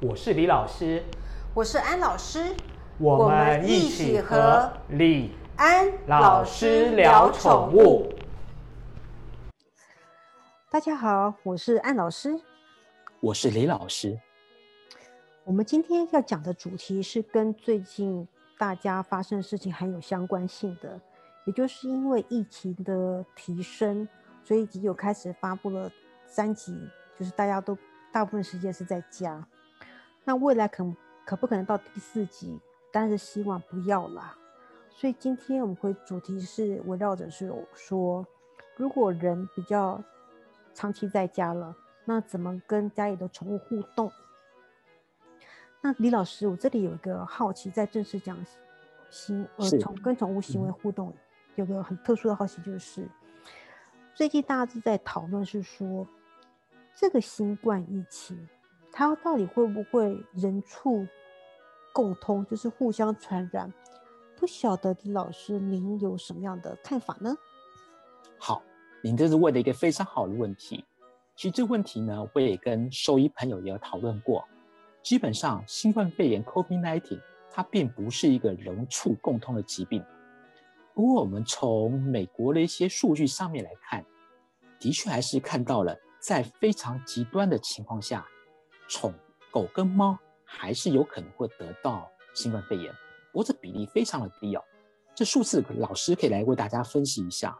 我是李老师，我是安老师，我们一起和李安老师聊宠物。大家好，我是安老师，我是李老师。我们今天要讲的主题是跟最近大家发生的事情很有相关性的，也就是因为疫情的提升，所以有开始发布了三级，就是大家都大部分时间是在家。那未来可可不可能到第四集？但是希望不要啦。所以今天我们会主题是围绕着是说，如果人比较长期在家了，那怎么跟家里的宠物互动？那李老师，我这里有一个好奇，在正式讲行呃宠跟宠物行为互动，有个很特殊的好奇，就是最近大家都在讨论是说，这个新冠疫情，它到底会不会人畜共通，就是互相传染？不晓得李老师您有什么样的看法呢？好，您这是问的一个非常好的问题。其实这个问题呢，我也跟兽医朋友也有讨论过。基本上，新冠肺炎 （COVID-19） 它并不是一个人畜共通的疾病。不过，我们从美国的一些数据上面来看，的确还是看到了，在非常极端的情况下，宠狗跟猫还是有可能会得到新冠肺炎。不过，这比例非常的低哦。这数字，老师可以来为大家分析一下。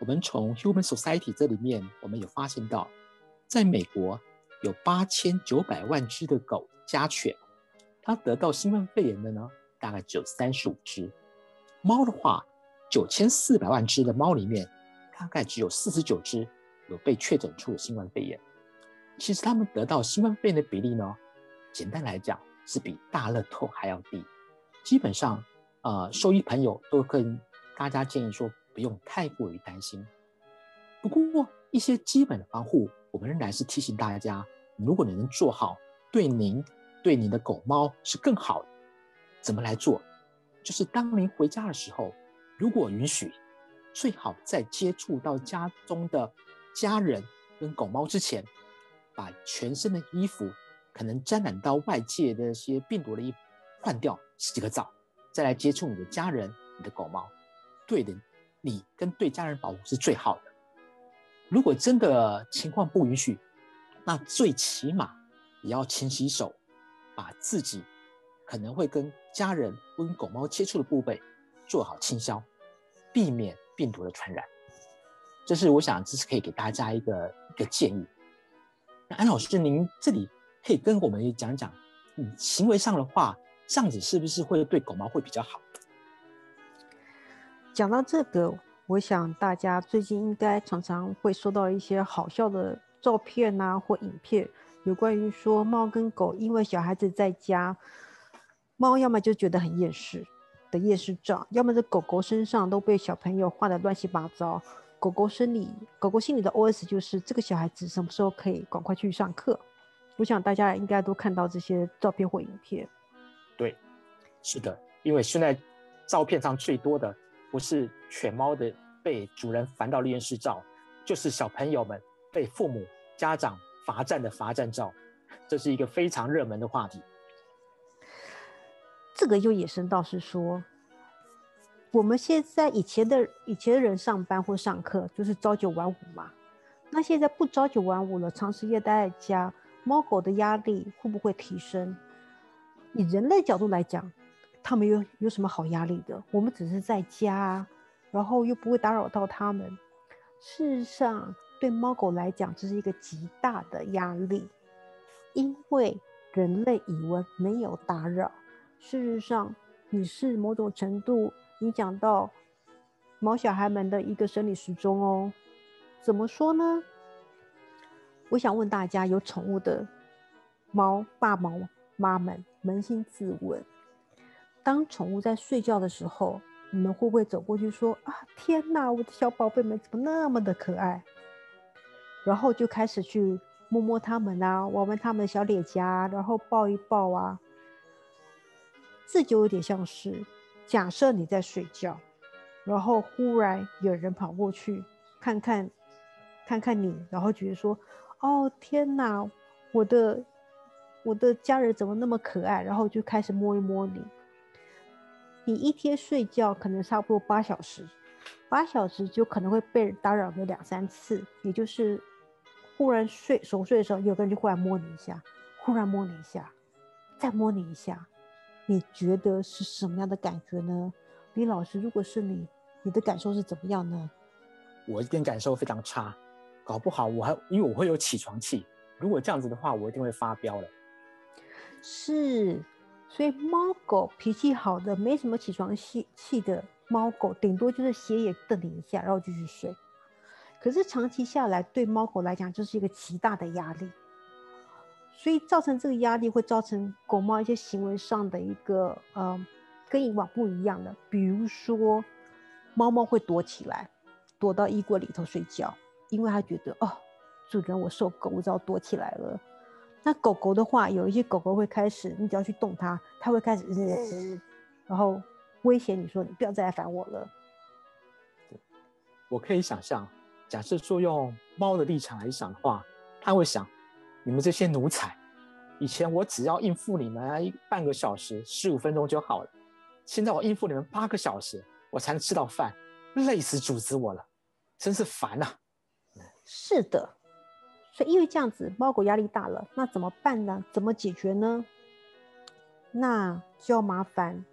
我们从 Human Society 这里面，我们有发现到，在美国有八千九百万只的狗。家犬，它得到新冠肺炎的呢，大概只有三十五只。猫的话，九千四百万只的猫里面，大概只有四十九只有被确诊出了新冠肺炎。其实他们得到新冠肺炎的比例呢，简单来讲是比大乐透还要低。基本上，呃，兽医朋友都跟大家建议说，不用太过于担心。不过一些基本的防护，我们仍然是提醒大家，如果你能做好，对您。对你的狗猫是更好的，怎么来做？就是当您回家的时候，如果允许，最好在接触到家中的家人跟狗猫之前，把全身的衣服可能沾染到外界的一些病毒的衣服换掉，洗个澡，再来接触你的家人、你的狗猫，对的，你跟对家人保护是最好的。如果真的情况不允许，那最起码也要勤洗手。把自己可能会跟家人、跟狗猫接触的部位做好清消，避免病毒的传染。这是我想，这是可以给大家一个一个建议。安老师，您这里可以跟我们讲讲，嗯，行为上的话，这样子是不是会对狗猫会比较好？讲到这个，我想大家最近应该常常会收到一些好笑的照片啊，或影片。有关于说猫跟狗，因为小孩子在家，猫要么就觉得很厌世的厌世照，要么是狗狗身上都被小朋友画的乱七八糟。狗狗生理，狗狗心里的 OS 就是这个小孩子什么时候可以赶快去上课？我想大家应该都看到这些照片或影片。对，是的，因为现在照片上最多的不是犬猫的被主人烦到厌世照，就是小朋友们被父母家长。罚站的罚站照，这是一个非常热门的话题。这个又衍生到是说，我们现在以前的以前的人上班或上课就是朝九晚五嘛，那现在不朝九晚五了，长时间待在家，猫狗的压力会不会提升？以人类角度来讲，他们有有什么好压力的？我们只是在家，然后又不会打扰到他们。事实上。对猫狗来讲，这是一个极大的压力，因为人类以为没有打扰，事实上你是某种程度影响到毛小孩们的一个生理时钟哦。怎么说呢？我想问大家，有宠物的猫爸猫妈们，扪心自问：当宠物在睡觉的时候，你们会不会走过去说：“啊，天哪，我的小宝贝们怎么那么的可爱？”然后就开始去摸摸它们啊，玩玩它们的小脸颊，然后抱一抱啊。这就有点像是，假设你在睡觉，然后忽然有人跑过去看看，看看你，然后觉得说：“哦天哪，我的我的家人怎么那么可爱？然后就开始摸一摸你。你一天睡觉可能差不多八小时，八小时就可能会被打扰个两三次，也就是忽然睡熟睡的时候，有个人就忽然摸你一下，忽然摸你一下，再摸你一下，你觉得是什么样的感觉呢？李老师，如果是你，你的感受是怎么样呢？我一定感受非常差，搞不好我还因为我会有起床气，如果这样子的话，我一定会发飙了。是，所以猫狗脾气好的，没什么起床气气的猫狗，顶多就是斜眼瞪你一下，然后继续睡。可是长期下来，对猫狗来讲，就是一个极大的压力。所以造成这个压力，会造成狗猫一些行为上的一个呃，跟以往不一样的。比如说，猫猫会躲起来，躲到衣柜里头睡觉，因为它觉得哦，主人我受够，我只要躲起来了。那狗狗的话，有一些狗狗会开始，你只要去动它，它会开始，然后威胁你说：“你不要再来烦我了。”我可以想象，假设说用猫的立场来想的话，它会想：你们这些奴才，以前我只要应付你们半个小时、十五分钟就好了，现在我应付你们八个小时，我才能吃到饭，累死主子我了，真是烦呐！是的。所以，因为这样子，猫狗压力大了，那怎么办呢？怎么解决呢？那就要麻烦，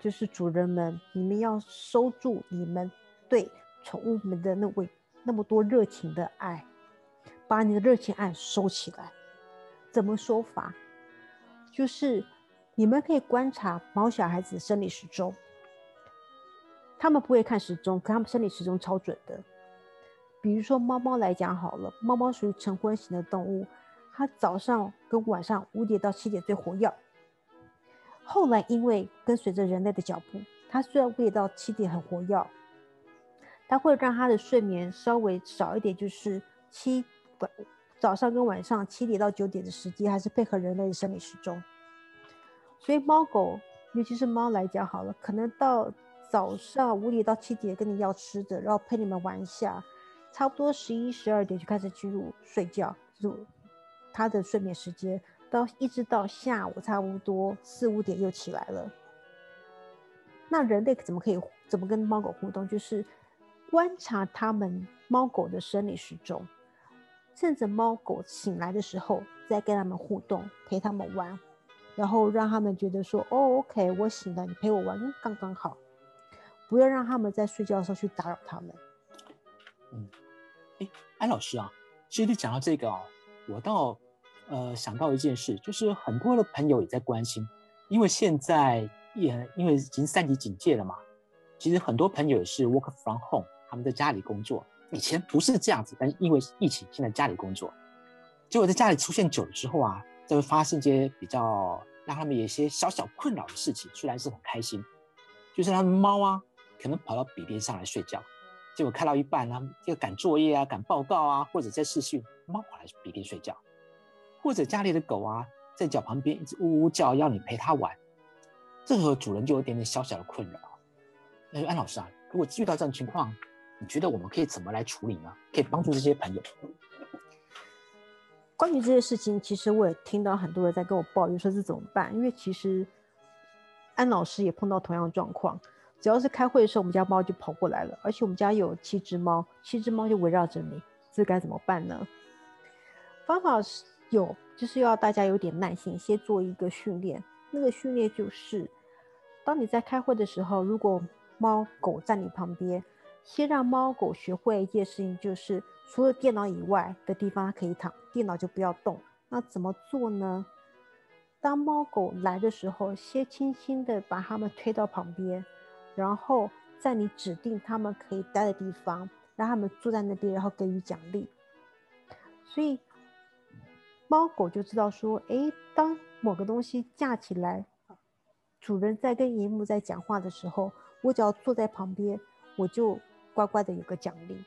就是主人们，你们要收住你们对宠物们的那位那么多热情的爱，把你的热情爱收起来。怎么说法？就是你们可以观察毛小孩子生理时钟，他们不会看时钟，可他们生理时钟超准的。比如说猫猫来讲好了，猫猫属于晨昏型的动物，它早上跟晚上五点到七点最活跃。后来因为跟随着人类的脚步，它虽然五点到七点很活跃，它会让它的睡眠稍微少一点，就是七早上跟晚上七点到九点的时间，还是配合人类的生理时钟。所以猫狗，尤其是猫来讲好了，可能到早上五点到七点跟你要吃的，然后陪你们玩一下。差不多十一、十二点就开始进入睡觉，就是他的睡眠时间，到一直到下午差不多四五点又起来了。那人类怎么可以怎么跟猫狗互动？就是观察他们猫狗的生理时钟，趁着猫狗醒来的时候再跟他们互动，陪他们玩，然后让他们觉得说：“哦，OK，我醒了，你陪我玩，刚刚好。”不要让他们在睡觉的时候去打扰他们。嗯。哎安老师啊，其实你讲到这个哦，我倒呃想到一件事，就是很多的朋友也在关心，因为现在也因为已经三级警戒了嘛，其实很多朋友也是 work from home，他们在家里工作。以前不是这样子，但是因为疫情，现在家里工作，结果在家里出现久了之后啊，就会发生一些比较让他们有一些小小困扰的事情。虽然是很开心，就是他们猫啊，可能跑到笔边上来睡觉。结果开到一半呢，就赶作业啊，赶报告啊，或者在视讯，猫跑来笔边睡觉，或者家里的狗啊，在脚旁边一直呜呜叫，要你陪它玩，这时候主人就有点点小小的困扰。那安老师啊，如果遇到这种情况，你觉得我们可以怎么来处理呢？可以帮助这些朋友？关于这些事情，其实我也听到很多人在跟我抱怨，说这怎么办？因为其实安老师也碰到同样的状况。只要是开会的时候，我们家猫就跑过来了，而且我们家有七只猫，七只猫就围绕着你，这该怎么办呢？方法是有，就是要大家有点耐心，先做一个训练。那个训练就是，当你在开会的时候，如果猫狗在你旁边，先让猫狗学会一件事情，就是除了电脑以外的地方它可以躺，电脑就不要动。那怎么做呢？当猫狗来的时候，先轻轻的把它们推到旁边。然后在你指定它们可以待的地方，让它们坐在那边，然后给予奖励。所以猫狗就知道说，哎，当某个东西架起来，主人在跟荧幕在讲话的时候，我只要坐在旁边，我就乖乖的有个奖励。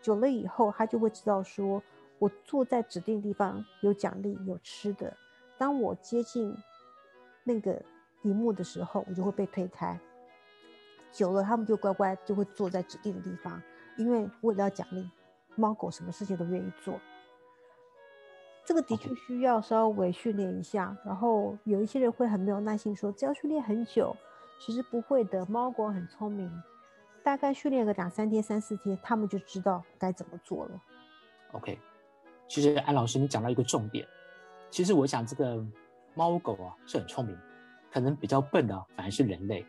久了以后，它就会知道说，我坐在指定地方有奖励有吃的。当我接近那个荧幕的时候，我就会被推开。久了，他们就乖乖就会坐在指定的地方，因为为了要奖励，猫狗什么事情都愿意做。这个的确需要稍微训练一下。然后有一些人会很没有耐心，说只要训练很久，其实不会的。猫狗很聪明，大概训练个两三天、三四天，他们就知道该怎么做了。OK，其实安老师你讲到一个重点，其实我想这个猫狗啊是很聪明，可能比较笨的反而是人类。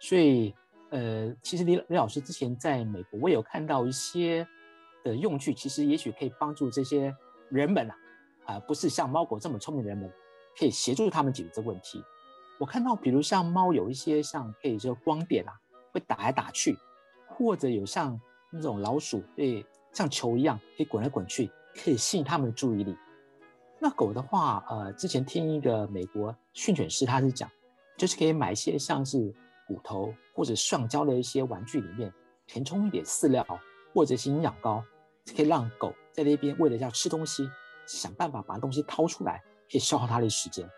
所以呃，其实李李老师之前在美国，我有看到一些的用具，其实也许可以帮助这些人们啊，啊不是像猫狗这么聪明的人们，可以协助他们解决这个问题。我看到比如像猫有一些像可以说光点啊，会打来打去，或者有像那种老鼠对。像球一样可以滚来滚去，可以吸引他们的注意力。那狗的话，呃，之前听一个美国训犬师，他是讲，就是可以买一些像是骨头或者橡胶的一些玩具，里面填充一点饲料或者是营养膏，可以让狗在那边为了要吃东西，想办法把东西掏出来，可以消耗它的时间。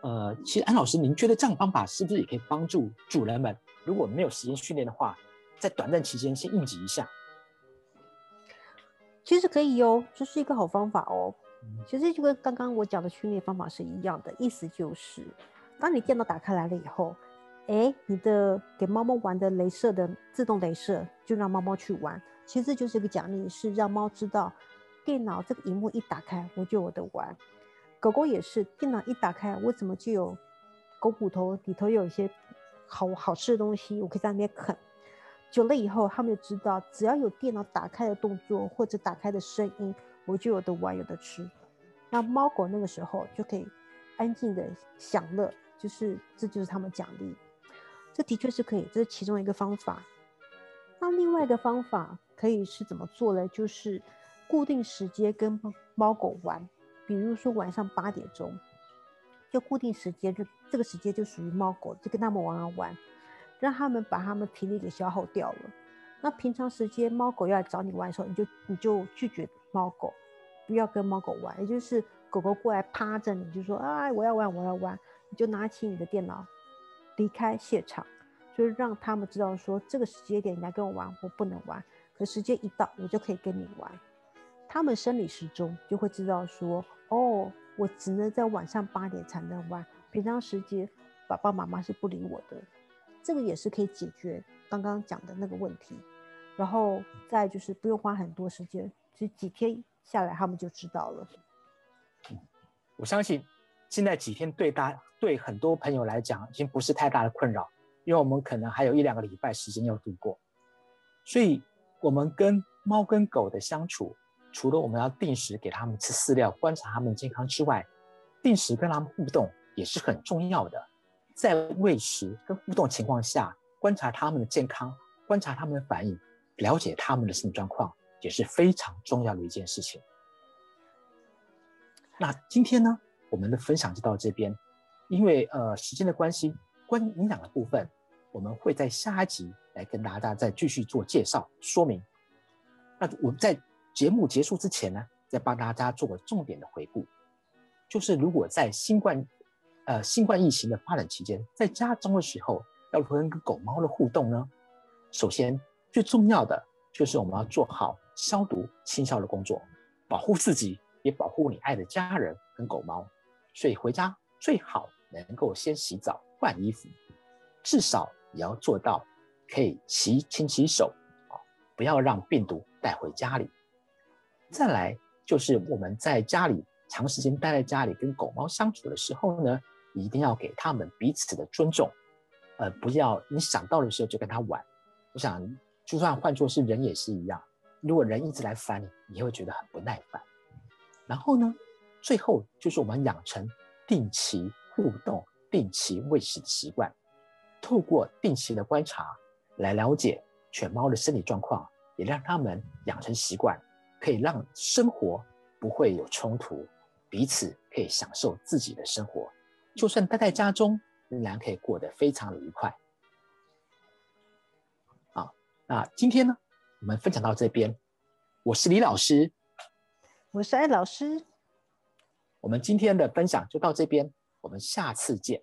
呃，其实安老师，您觉得这样方法是不是也可以帮助主人们，如果没有时间训练的话，在短暂期间先应急一下？其实可以哦，这是一个好方法哦。其实就跟刚刚我讲的训练方法是一样的，意思就是，当你电脑打开来了以后，哎，你的给猫猫玩的镭射的自动镭射，就让猫猫去玩。其实就是一个奖励，是让猫知道，电脑这个荧幕一打开，我就有的玩。狗狗也是，电脑一打开，我怎么就有狗骨头里头有一些好好吃的东西，我可以在那边啃。久了以后，他们就知道，只要有电脑打开的动作或者打开的声音，我就有的玩，有的吃。那猫狗那个时候就可以安静的享乐，就是这就是他们奖励。这的确是可以，这是其中一个方法。那另外一个方法可以是怎么做呢？就是固定时间跟猫狗玩，比如说晚上八点钟，就固定时间，就这个时间就属于猫狗，就跟他们玩玩玩。让他们把他们体力给消耗掉了。那平常时间猫狗要来找你玩的时候，你就你就拒绝猫狗，不要跟猫狗玩。也就是狗狗过来趴着，你就说啊，我要玩，我要玩，你就拿起你的电脑离开现场，就是让他们知道说这个时间点你来跟我玩，我不能玩。可时间一到，我就可以跟你玩。他们生理时钟就会知道说，哦，我只能在晚上八点才能玩，平常时间爸爸妈妈是不理我的。这个也是可以解决刚刚讲的那个问题，然后再就是不用花很多时间，其实几天下来他们就知道了。我相信现在几天对大对很多朋友来讲已经不是太大的困扰，因为我们可能还有一两个礼拜时间要度过，所以我们跟猫跟狗的相处，除了我们要定时给他们吃饲料、观察他们健康之外，定时跟他们互动也是很重要的。在喂食跟互动情况下，观察他们的健康，观察他们的反应，了解他们的身体状况，也是非常重要的一件事情。那今天呢，我们的分享就到这边，因为呃时间的关系，关于营养的部分，我们会在下一集来跟大家再继续做介绍说明。那我们在节目结束之前呢，再帮大家做个重点的回顾，就是如果在新冠呃，新冠疫情的发展期间，在家中的时候，要如何跟狗猫的互动呢？首先，最重要的就是我们要做好消毒、清消的工作，保护自己，也保护你爱的家人跟狗猫。所以回家最好能够先洗澡、换衣服，至少也要做到可以洗、清洗手啊，不要让病毒带回家里。再来就是我们在家里长时间待在家里跟狗猫相处的时候呢。一定要给他们彼此的尊重，呃，不要你想到的时候就跟他玩。我想，就算换作是人也是一样。如果人一直来烦你，你会觉得很不耐烦。然后呢，最后就是我们养成定期互动、定期喂食的习惯，透过定期的观察来了解犬猫的身体状况，也让他们养成习惯，可以让生活不会有冲突，彼此可以享受自己的生活。就算待在家中，仍然可以过得非常的愉快。好，那今天呢，我们分享到这边。我是李老师，我是艾老师。我们今天的分享就到这边，我们下次见。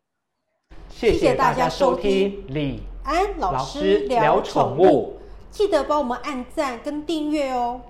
谢谢大家收听李安老师聊宠物，记得帮我们按赞跟订阅哦。